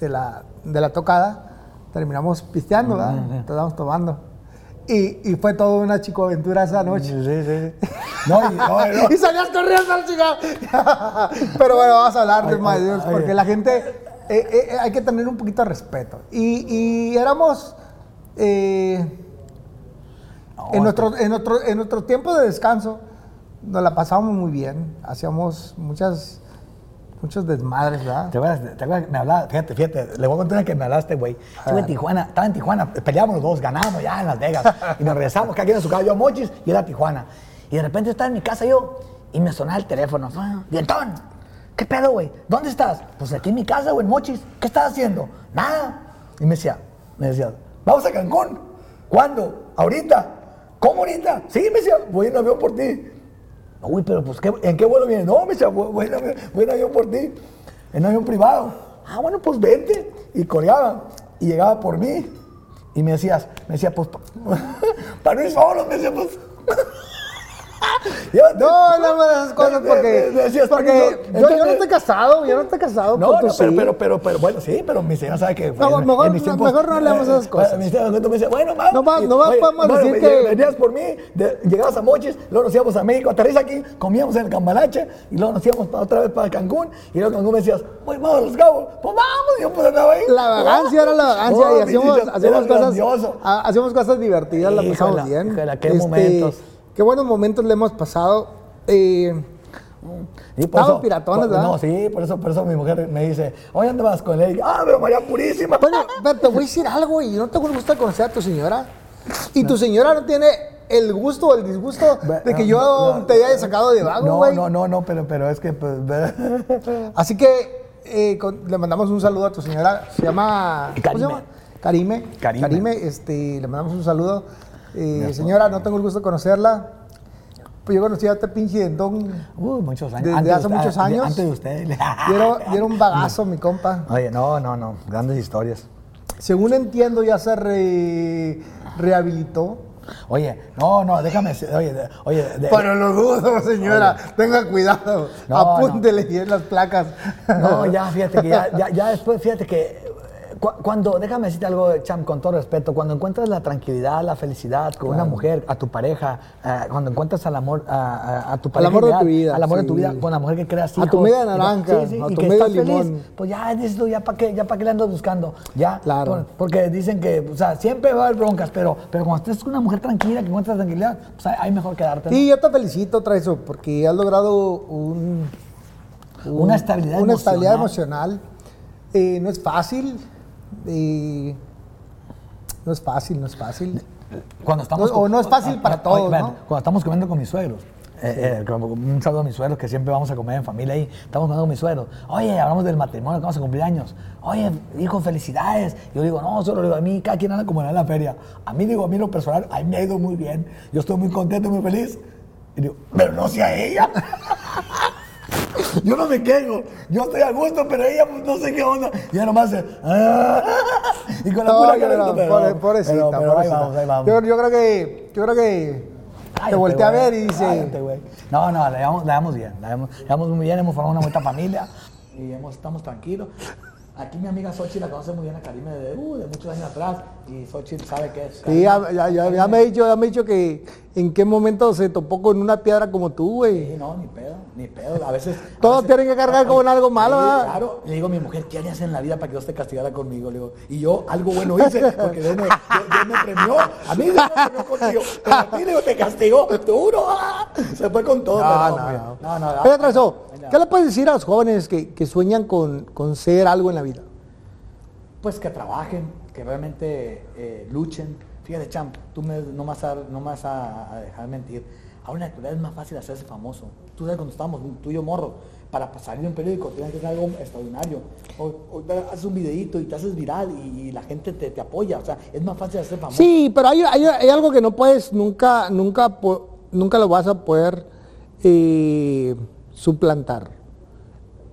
Speaker 1: de la, de la tocada, terminamos pisteando, ¿verdad? Estábamos tomando. Y, y fue toda una chico aventura esa noche.
Speaker 2: Sí, sí, sí. No, y, no, no.
Speaker 1: y salías corriendo al cigarro. Pero bueno, vamos a hablar de Dios, porque la gente eh, eh, hay que tener un poquito de respeto. Y, y éramos eh, en, nuestro, en, nuestro, en nuestro tiempo de descanso, nos la pasábamos muy bien. Hacíamos muchas, muchos desmadres, ¿verdad?
Speaker 2: ¿Te acuerdas? ¿Te acuerdas? Me hablaba, fíjate, fíjate, le voy a contar que me hablaste, güey. Estuve en Tijuana, estaba en Tijuana, peleamos los dos, ganamos ya en Las Vegas. y nos regresamos, cada quien en su casa, yo a Mochis y él a Tijuana. Y de repente estaba en mi casa yo y me sonaba el teléfono. Ah, Dientón, ¿qué pedo, güey? ¿Dónde estás? Pues aquí en mi casa, güey, en Mochis. ¿Qué estás haciendo? Nada. Y me decía, me decía, vamos a Cancún. ¿Cuándo? ¿Ahorita? ¿Cómo ahorita? Sí, me decía, voy en avión por ti. Uy, pero pues, ¿qué- ¿en qué vuelo vienes? No, me voy en avión por ti, en avión privado. Ah, bueno, pues vente. Y coreaba. Y llegaba por mí. Y me decías, me decía, pues, pa- para ir solo, me decía, pues. Yo-
Speaker 1: No, no me esas cosas porque,
Speaker 2: Decías,
Speaker 1: porque
Speaker 2: permiso.
Speaker 1: yo, no estoy casado, yo no estoy casado.
Speaker 2: No, no, pero,
Speaker 1: sí.
Speaker 2: pero, pero, pero, bueno, sí, pero mi señora sabe que.
Speaker 1: No,
Speaker 2: en-
Speaker 1: mejor-
Speaker 2: en mis
Speaker 1: no, mejor no hablemos de esas cosas.
Speaker 2: Mi señora me dice, bueno, mamá.
Speaker 1: No va- no va-
Speaker 2: oye,
Speaker 1: podemos
Speaker 2: bueno,
Speaker 1: decir que-
Speaker 2: Venías por mí, de- llegabas a Mochis, luego nos íbamos a México, aterriza aquí, comíamos en el Cambalache, y luego nos íbamos otra vez para Cancún, y luego en Cancún me decías, pues vamos a los cabos, pues vamos, y yo pues andaba ahí.
Speaker 1: La vagancia era la vagancia
Speaker 2: Oh,
Speaker 1: y hacíamos, hacíamos cosas,
Speaker 2: grandioso.
Speaker 1: ha- hacíamos cosas divertidas, la
Speaker 2: Híjole,
Speaker 1: pasamos bien. Este,
Speaker 2: híjole, qué momentos.
Speaker 1: Qué buenos momentos le hemos pasado. Eh,
Speaker 2: Y por eso-
Speaker 1: piratones,
Speaker 2: por-
Speaker 1: ¿verdad?
Speaker 2: No, sí, por eso, por eso mi mujer me dice, oye, ¿dónde vas con él? Ah, pero María Purísima.
Speaker 1: bueno, pero te voy a decir algo y no te gusta conocer a tu señora. Y tu señora no tiene el gusto o el disgusto de que yo
Speaker 2: No, no,
Speaker 1: te haya sacado de vago,
Speaker 2: No,
Speaker 1: güey.
Speaker 2: no, no, no, pero, pero es que, pues,
Speaker 1: Así que eh, con- le mandamos un saludo a tu señora. Se llama. ¿Cómo se
Speaker 2: Karime.
Speaker 1: llama? Karime.
Speaker 2: Karime.
Speaker 1: este, le mandamos un saludo. Eh, señora, no tengo el gusto de conocerla. Pues yo conocí a este pinche dentón.
Speaker 2: Uy, muchos años.
Speaker 1: Desde
Speaker 2: Antes de
Speaker 1: hace
Speaker 2: usted-
Speaker 1: muchos años.
Speaker 2: Antes de usted.
Speaker 1: Y era, era un bagazo, mi compa.
Speaker 2: Oye, no, no, no. Grandes historias.
Speaker 1: Según entiendo, ya se re- rehabilitó.
Speaker 2: Oye, no, no, déjame. Oye, de- oye. de-
Speaker 1: Pero lo dudo, señora. Tenga cuidado.
Speaker 2: No,
Speaker 1: Apúntele bien las placas.
Speaker 2: No, ya, fíjate que ya, ya, ya después, fíjate que cuando, déjame decirte algo, Cham, con todo respeto, cuando encuentras la tranquilidad, la felicidad con una mujer, a tu pareja, eh, cuando encuentras al amor, a, a- a tu pareja
Speaker 1: amor de tu vida,
Speaker 2: al amor de tu vida, con la mujer que creas
Speaker 1: A
Speaker 2: hijos.
Speaker 1: tu media naranja,
Speaker 2: sí, sí,
Speaker 1: a tu medio
Speaker 2: estás feliz,
Speaker 1: limón.
Speaker 2: pues ya tú, ya para qué, ya para qué le andas buscando, ya.
Speaker 1: Claro.
Speaker 2: Por- porque dicen que, o sea, siempre va a haber broncas, pero, pero cuando estés con una mujer tranquila, que encuentras tranquilidad, pues hay, mejor quedarte. ¿no?
Speaker 1: Sí, yo te felicito, Traizo, porque has logrado un, un-
Speaker 2: Una estabilidad
Speaker 1: una estabilidad
Speaker 2: emocional.
Speaker 1: emocional. Eh, no es fácil. No es fácil, no es fácil.
Speaker 2: Cuando estamos
Speaker 1: No- o no es fácil para
Speaker 2: ah,
Speaker 1: todos,
Speaker 2: oye, espérate,
Speaker 1: ¿no?
Speaker 2: Cuando estamos comiendo con mis suegros. eh, eh, un saludo a mis suegros que siempre vamos a comer en familia ahí. Estamos comiendo con mis suegros. Oye, hablamos del matrimonio, que vamos a cumplir años. Oye, hijo, felicidades. Yo digo, no, solo digo, a mí cada quien anda como en la feria. A mí digo, a mí lo personal, a mí me ha ido muy bien. Yo estoy muy contento, muy feliz. Y digo, pero no sea ella. Yo no me quejo, yo estoy a gusto, pero ella pues, no sé qué onda. Y ella nomás hace, "Ah", y con la
Speaker 1: No,
Speaker 2: pura cara,
Speaker 1: no,
Speaker 2: pero-
Speaker 1: pobre- pobrecita,
Speaker 2: pero- pero ahí
Speaker 1: pobrecita.
Speaker 2: vamos, ahí vamos.
Speaker 1: Yo, yo creo que, yo creo que te
Speaker 2: Cállate,
Speaker 1: voltea a
Speaker 2: güey.
Speaker 1: ver y dice,
Speaker 2: Cállate. No, no, la llevamos, la llevamos bien. La llevamos, la llevamos muy bien, hemos formado una bonita familia y hemos, estamos tranquilos. Aquí mi amiga Xochitl la conoce muy bien a Karime de, uh, de muchos años atrás y Xochitl sabe qué es.
Speaker 1: sí, ya, ya- ya- me ha dicho, ya me ha dicho que en qué momento se topó con una piedra como tú, güey.
Speaker 2: Sí, no, ni pedo, ni pedo. A veces. a
Speaker 1: Todos
Speaker 2: veces-
Speaker 1: tienen que cargar con algo malo, ¿verdad?
Speaker 2: Claro. Le digo a mi mujer, ¿qué harías en la vida para que Dios te castigara conmigo? Le digo, y yo algo bueno hice, porque Dios me, Dios- me premió. A mí Dios me premió contigo. Pero a ti le digo, te castigó, duro. ¡ah! Se fue con todo.
Speaker 1: No,
Speaker 2: pero,
Speaker 1: no, no.
Speaker 2: no, no,
Speaker 1: Oye, Trazo,
Speaker 2: venga.
Speaker 1: ¿qué le puedes decir a los jóvenes que, que sueñan con, con ser algo en la vida?
Speaker 2: Pues que trabajen, que realmente eh, luchen. Fíjate, Champ, tú me, no me vas, a, no me vas a, a dejar mentir. Ahora en la actualidad es más fácil hacerse famoso. Tú sabes cuando estábamos, tú y yo morro, para salir en un periódico tienes que hacer algo extraordinario. O, haces un videito y te haces viral y, y la gente te, te apoya. O sea, es más fácil hacer famoso.
Speaker 1: Sí, pero hay, hay- hay algo que no puedes, nunca, nunca, nunca lo vas a poder eh, suplantar.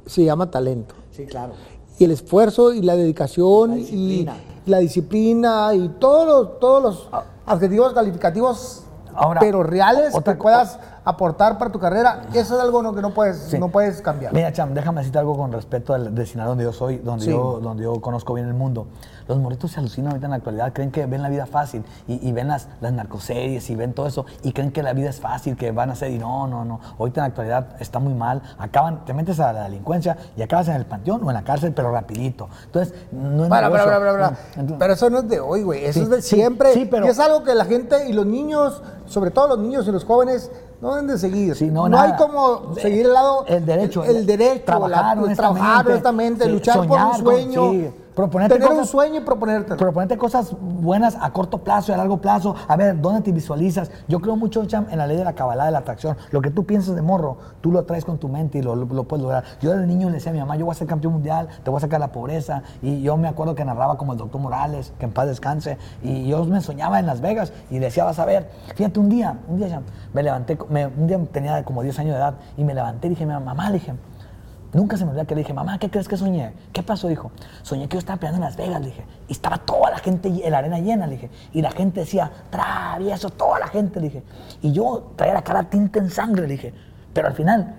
Speaker 1: Se llama talento.
Speaker 2: Sí, claro.
Speaker 1: Y el esfuerzo y la dedicación
Speaker 2: La
Speaker 1: y. la disciplina y todos los, todos los adjetivos calificativos,
Speaker 2: Ahora,
Speaker 1: pero reales
Speaker 2: otra
Speaker 1: que puedas aportar para tu carrera, eso es algo no, que no puedes,
Speaker 2: Sí.
Speaker 1: no puedes cambiar.
Speaker 2: Mira, Cham, déjame decirte algo con respecto al vecindario donde yo soy, donde,
Speaker 1: Sí.
Speaker 2: yo, donde yo conozco bien el mundo. Los morritos se alucinan ahorita en la actualidad, creen que ven la vida fácil y, y ven las, las narcoseries y ven todo eso y creen que la vida es fácil, que van a ser y no, no, no. Ahorita en la actualidad está muy mal. Acaban, te metes a la delincuencia y acabas en el panteón o en la cárcel, pero rapidito. Entonces, no es
Speaker 1: Para, para, para,
Speaker 2: entonces-
Speaker 1: Pero eso no es de hoy, güey. Eso
Speaker 2: Sí,
Speaker 1: es de siempre.
Speaker 2: pero-
Speaker 1: Y es algo que la gente y los niños, sobre todo los niños y los jóvenes, no deben de seguir.
Speaker 2: Sí, no,
Speaker 1: hay como seguir el lado.
Speaker 2: el derecho,
Speaker 1: El, derecho.
Speaker 2: trabajar
Speaker 1: la-
Speaker 2: honestamente,
Speaker 1: trabajar honestamente,
Speaker 2: sí,
Speaker 1: luchar por
Speaker 2: soñar
Speaker 1: un
Speaker 2: con-
Speaker 1: sueño.
Speaker 2: sí, proponerte
Speaker 1: tener un
Speaker 2: cosas-
Speaker 1: sueño y proponerte.
Speaker 2: Proponerte cosas buenas a corto plazo y a largo plazo. A ver, ¿dónde te visualizas? Yo creo mucho, Cham, en la ley de la cabalá de la atracción. Lo que tú piensas de morro, tú lo traes con tu mente y lo, lo- lo puedes lograr. Yo desde niño le decía a mi mamá, yo voy a ser campeón mundial, te voy a sacar la pobreza. Y yo me acuerdo que narraba como el doctor Morales, que en paz descanse. Y yo me soñaba en Las Vegas y decía, vas a ver. Fíjate, un día, un día, Cham, me levanté, me- un día tenía como 10 años de edad y me levanté y dije, mamá, le dije, Nunca se me olvida que dije, mamá, ¿qué crees que soñé? ¿Qué pasó, hijo? Soñé que yo estaba peleando en Las Vegas, dije. Y estaba toda la gente en la arena llena, le dije. Y la gente decía, travieso, toda la gente, dije. Y yo traía la cara tinta en sangre, dije. Pero al final,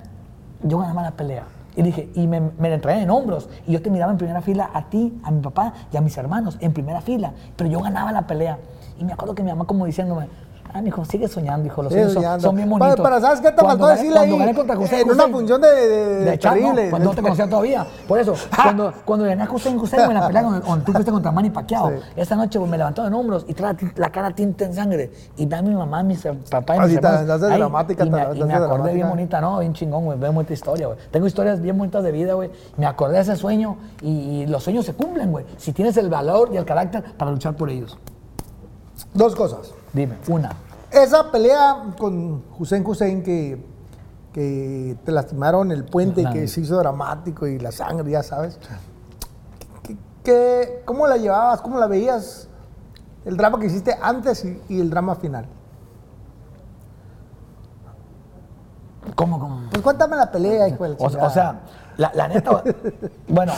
Speaker 2: yo ganaba la pelea. Y dije, y me, me en hombros. Y yo te miraba en primera fila a ti, a mi papá y a mis hermanos, en primera fila. Pero yo ganaba la pelea. Y me acuerdo que mi mamá como diciéndome, ah, mijo, sigue soñando, hijo, los sueños son, bien bonitos.
Speaker 1: pero ¿sabes qué te faltó decirle
Speaker 2: cuando
Speaker 1: ahí?
Speaker 2: gané contra Hussein
Speaker 1: En una función de- de- de
Speaker 2: no, cuando no te conocía todavía. Por eso, cuando, cuando gané a Hussein Hussein en la pelea cuando tú fuiste contra Manny Pacquiao,
Speaker 1: Sí.
Speaker 2: esa noche pues, me levantó en hombros y trae la, cara tinta en sangre. Y ve a mi mamá, mis papá y
Speaker 1: Ah,
Speaker 2: mis
Speaker 1: te-
Speaker 2: hermanos.
Speaker 1: te haces
Speaker 2: ahí,
Speaker 1: dramática,
Speaker 2: y me,
Speaker 1: te
Speaker 2: y me acordé bien bonita, ¿no? Bien chingón, güey. Veo mucha historia, güey. Tengo historias bien bonitas de vida, güey. Me acordé de ese sueño y, y los sueños se cumplen, güey. Si tienes el valor y el carácter para luchar por ellos.
Speaker 1: Dos cosas.
Speaker 2: Dime, una.
Speaker 1: Esa pelea con Hussein Hussein que, que te lastimaron el puente y que se hizo dramático y la sangre, ya sabes. ¿Qué- qué- ¿Cómo la llevabas? ¿Cómo la veías? El drama que hiciste antes y, y el drama final.
Speaker 2: ¿Cómo, cómo?
Speaker 1: Pues cuéntame la pelea, hijo
Speaker 2: O, o sea, la, la neta, bueno,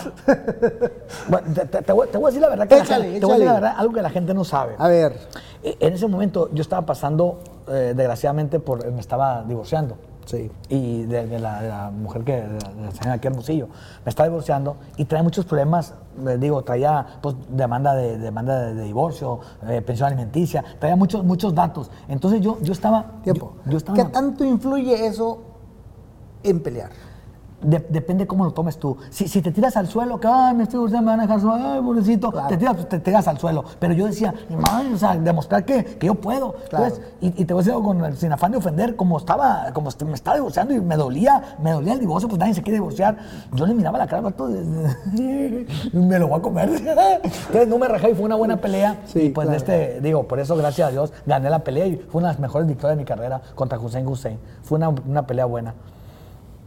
Speaker 2: bueno, te, te- te voy, te voy a decir la verdad que la
Speaker 1: Échale,
Speaker 2: gente- te voy a decir la verdad, algo que la gente no sabe.
Speaker 1: A ver,
Speaker 2: E- En ese momento yo estaba pasando, eh, desgraciadamente, por, me estaba divorciando.
Speaker 1: sí.
Speaker 2: Y de, de la, de la mujer que, de la, señora aquí Hermosillo, me estaba divorciando y traía muchos problemas, eh, digo, traía pues, demanda, de, demanda de, de divorcio, eh, pensión alimenticia, traía muchos, muchos datos. Entonces yo, yo estaba...
Speaker 1: Tiempo.
Speaker 2: Yo, yo estaba
Speaker 1: ¿Qué tanto influye eso en pelear?
Speaker 2: De- depende cómo lo tomes tú. Si, si te tiras al suelo, que ay, me estoy divorciando, me van a dejar ay, pobrecito, te, tiras, te tiras al suelo. Pero yo decía, madre, o sea, demostrar que, que yo puedo.
Speaker 1: Claro.
Speaker 2: Entonces, y, y te voy a decir algo con, sin afán de ofender, como estaba, como me estaba divorciando y me dolía, me dolía el divorcio, pues nadie se quiere divorciar. Yo le miraba la cara al me lo voy a comer. Entonces no me rajé y fue una buena pelea.
Speaker 1: Sí,
Speaker 2: y pues
Speaker 1: claro.
Speaker 2: este, digo, por eso, gracias a Dios, gané la pelea y fue una de las mejores victorias de mi carrera contra Hussein Hussein. Fue una, una pelea buena.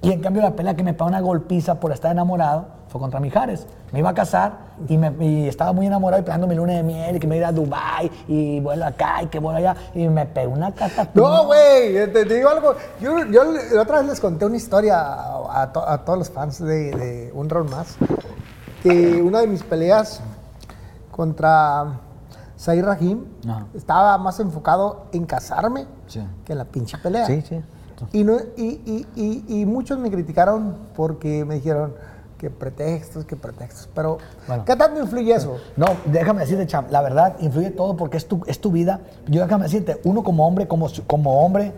Speaker 2: Y en cambio la pelea que me pegó una golpiza por estar enamorado fue contra Mijares. Me iba a casar y, me, y estaba muy enamorado y planeando mi luna de miel y que me iba a Dubai y vuelvo acá y que vuelvo allá. Y me pegó una catapulta.
Speaker 1: No, güey, te, te digo algo. Yo, yo la otra vez les conté una historia a, a to- a todos los fans de, de Un Round Más. Que una de mis peleas contra Zair Rahim
Speaker 2: Ajá.
Speaker 1: estaba más enfocado en casarme
Speaker 2: Sí.
Speaker 1: que en la pinche pelea.
Speaker 2: Sí, sí.
Speaker 1: Y, no, y, y- y- muchos me criticaron porque me dijeron que pretextos, que pretextos. Pero,
Speaker 2: Bueno.
Speaker 1: ¿qué tanto influye eso?
Speaker 2: No, déjame decirte, Cham, la verdad influye todo porque es tu, es tu vida. Yo déjame decirte, uno como hombre, como, como hombre,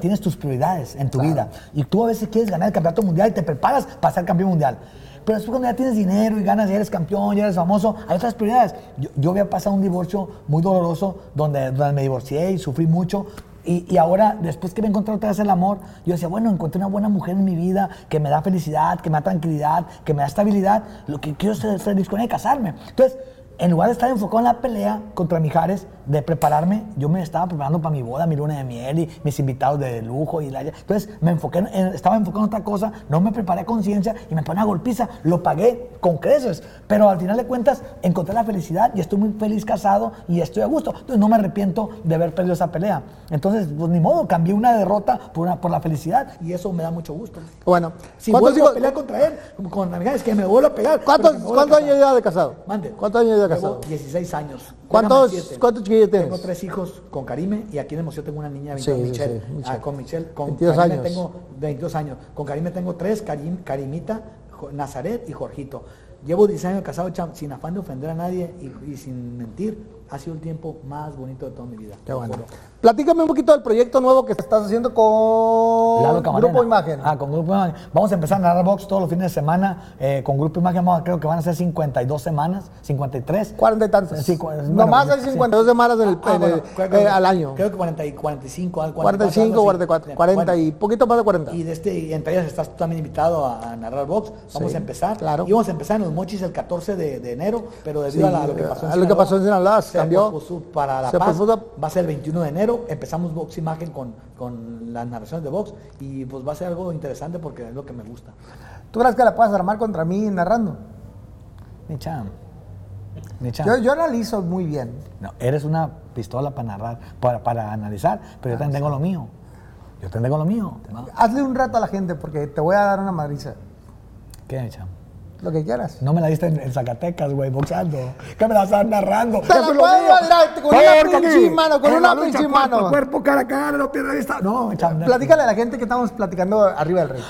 Speaker 2: tienes tus prioridades en tu vida. Y tú a veces quieres ganar el campeonato mundial y te preparas para ser campeón mundial. Pero después cuando ya tienes dinero y ganas, ya eres campeón, ya eres famoso, hay otras prioridades. Yo, yo había pasado un divorcio muy doloroso donde, donde me divorcié y sufrí mucho. Y, ahora, después que me encontré otra vez el amor, yo decía, bueno, encontré una buena mujer en mi vida que me da felicidad, que me da tranquilidad, que me da estabilidad. Lo que quiero es ser feliz con ella casarme. Entonces, en lugar de estar enfocado en la pelea contra Mijares, de prepararme, yo me estaba preparando para mi boda, mi luna de miel y mis invitados de lujo. y la, Entonces, me enfoqué en- en- estaba enfocado en otra cosa, no me preparé a conciencia y me pone una golpiza. Lo pagué con creces, pero al final de cuentas encontré la felicidad y estoy muy feliz casado y estoy a gusto. Entonces, no me arrepiento de haber perdido esa pelea. Entonces, pues ni modo, cambié una derrota por, una, por la felicidad y eso me da mucho gusto.
Speaker 1: Bueno,
Speaker 2: Si
Speaker 1: ¿cuántos
Speaker 2: vuelvo
Speaker 1: hijos-
Speaker 2: a pelear contra él, contra Mijares, que me vuelvo a pegar.
Speaker 1: ¿Cuántos, años lleva de casado?
Speaker 2: Mande.
Speaker 1: ¿Cuántos años lleva de
Speaker 2: Llevo
Speaker 1: casado?
Speaker 2: 16 años.
Speaker 1: ¿Cuántos- cuántos chiquillos tienes?
Speaker 2: Tengo tres hijos con Karime y aquí en el museo tengo una niña,
Speaker 1: Sí,
Speaker 2: 22,
Speaker 1: sí,
Speaker 2: Michelle.
Speaker 1: sí, Michelle.
Speaker 2: Ah, con Michelle, con
Speaker 1: 22
Speaker 2: Karime
Speaker 1: años.
Speaker 2: tengo 22 años. Con Karime tengo tres, Karim, Karimita, Nazaret y Jorgito. Llevo 10 años casado sin afán de ofender a nadie y, y sin mentir. Ha sido el tiempo más bonito de toda mi vida.
Speaker 1: Qué bueno. Platícame un poquito del proyecto nuevo que estás haciendo con. Grupo Imagen.
Speaker 2: Ah, con Grupo Imagen. Vamos a empezar a narrar box todos los fines de semana. eh, con Grupo Imagen vamos creo que van a ser 52 semanas, 53.
Speaker 1: Cuarenta y tantos.
Speaker 2: Sí, bueno,
Speaker 1: Nomás hay
Speaker 2: sí.
Speaker 1: 52 semanas en el,
Speaker 2: Ah,
Speaker 1: en
Speaker 2: bueno, creo
Speaker 1: eh, al año.
Speaker 2: Creo que 40 y 45, al
Speaker 1: 45, 44, 40 y poquito más de 40.
Speaker 2: Y de este, y entre ellas estás tú también invitado a, a narrar box. Vamos
Speaker 1: Sí,
Speaker 2: a empezar.
Speaker 1: claro.
Speaker 2: Y vamos a empezar en los mochis el 14 de, de enero, pero debido a, la- lo que pasó en
Speaker 1: a lo que pasó en Sinaloa, se cambió.
Speaker 2: para La
Speaker 1: Se
Speaker 2: Paz. Va a ser el 21 de enero. Empezamos box imagen con, con las narraciones de box. Y pues va a ser algo interesante porque es lo que me gusta.
Speaker 1: ¿Tú crees que la puedas armar contra mí narrando?
Speaker 2: Ni cham. Ni cham.
Speaker 1: Yo, yo analizo muy bien.
Speaker 2: No, eres una pistola para narrar, para, para analizar, pero yo también tengo lo mío. Yo tendré con lo mío. ¿no?
Speaker 1: Hazle un rato a la gente porque te voy a dar una madriza.
Speaker 2: ¿Qué, cham?
Speaker 1: Lo que quieras.
Speaker 2: No me la diste en, en Zacatecas, güey, boxeando. ¿Qué me la estás narrando?
Speaker 1: Te la puedo dar, con una pinche mano, con una pinche mano.
Speaker 2: Cuerpo, cara a cara, no pierde vista. No, cham.
Speaker 1: Platícale a la gente que estamos platicando arriba del ring.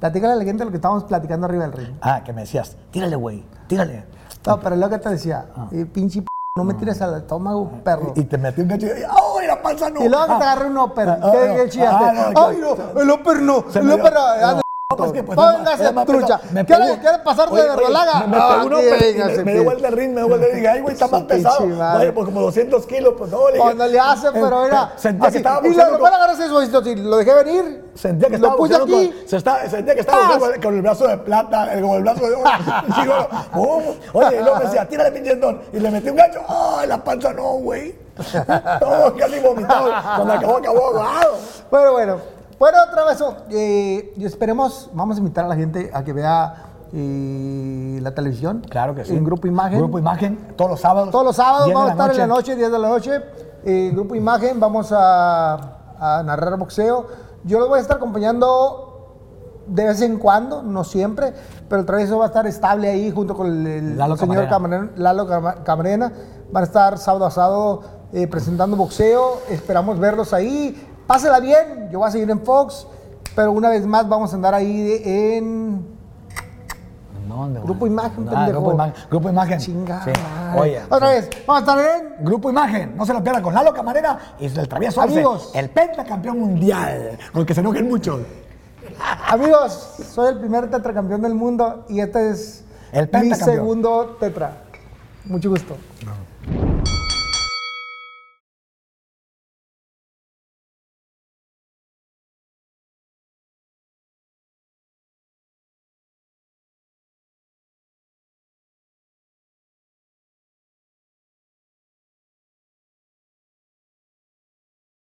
Speaker 1: Platícale a la gente lo que estamos platicando arriba del ring.
Speaker 2: Ah, que me decías, tírale, güey, tírale.
Speaker 1: No, pero es lo que te decía. eh, pinche p no me tires al estómago, perro.
Speaker 2: Y te metí un gancho y ¡ay, la panza no!
Speaker 1: Y luego que te
Speaker 2: Ah,
Speaker 1: agarré un upper.
Speaker 2: Ah,
Speaker 1: ¿Qué,
Speaker 2: no.
Speaker 1: qué chillaste?
Speaker 2: Ah,
Speaker 1: Ay, no, el upper no. El upper
Speaker 2: pues que, pues,
Speaker 1: Póngase trucha.
Speaker 2: Me
Speaker 1: ¿Quiere,
Speaker 2: pegó-
Speaker 1: quiere pasarse
Speaker 2: Oye,
Speaker 1: de verdolaga?
Speaker 2: Me, me
Speaker 1: Ah,
Speaker 2: pegó uno, pero- me, dio vuelta el ring, me dio vuelta el ay, güey, está más pesado. Oye, pues como 200 kilos, pues no. Le
Speaker 1: Cuando le hace, pero era.
Speaker 2: Sentía que estaba
Speaker 1: Y lo van a agarrar así. Lo dejé venir.
Speaker 2: Sentía que
Speaker 1: lo
Speaker 2: estaba
Speaker 1: puse
Speaker 2: boxeando
Speaker 1: aquí.
Speaker 2: con, se está, sentía que estaba con, el brazo de plata, con el brazo de oro. Oye, y luego me decía, tírale pinche tendón. Y le metí un gancho. ¡Ay, la panza no, güey! Todo casi vomitado. Cuando acabó, acabó ahogado.
Speaker 1: Bueno, bueno. Bueno, otra vez, oh, eh, esperemos, vamos a invitar a la gente a que vea eh, la televisión.
Speaker 2: Claro que sí.
Speaker 1: En Grupo Imagen.
Speaker 2: Grupo Imagen, todos los sábados.
Speaker 1: Todos los sábados
Speaker 2: 10 de
Speaker 1: vamos a estar en la
Speaker 2: noche.
Speaker 1: noche, 10 de la noche. Eh, Grupo Imagen, vamos a, a narrar boxeo. Yo los voy a estar acompañando de vez en cuando, no siempre, pero el travieso va a estar estable ahí junto con el,
Speaker 2: Lalo
Speaker 1: señor
Speaker 2: Camarena.
Speaker 1: Lalo Cama- Camarena. Van a estar sábado a sábado eh, presentando boxeo. Esperamos verlos ahí. Pásela bien, yo voy a seguir en Fox, pero una vez más vamos a andar ahí de- en
Speaker 2: ¿Dónde?
Speaker 1: Grupo Imagen,
Speaker 2: Ah. Grupo Imagen. Grupo Imagen.
Speaker 1: Chingada.
Speaker 2: Sí. Oye.
Speaker 1: Otra
Speaker 2: sí.
Speaker 1: vez, vamos a estar en
Speaker 2: Grupo Imagen, no se lo pierdan con Lalo Camarena y el travieso Arce,
Speaker 1: Amigos.
Speaker 2: el pentacampeón mundial, con que se enojen mucho.
Speaker 1: Amigos, soy el primer tetracampeón del mundo y este es
Speaker 2: El
Speaker 1: mi segundo tetra. Mucho gusto.
Speaker 2: No.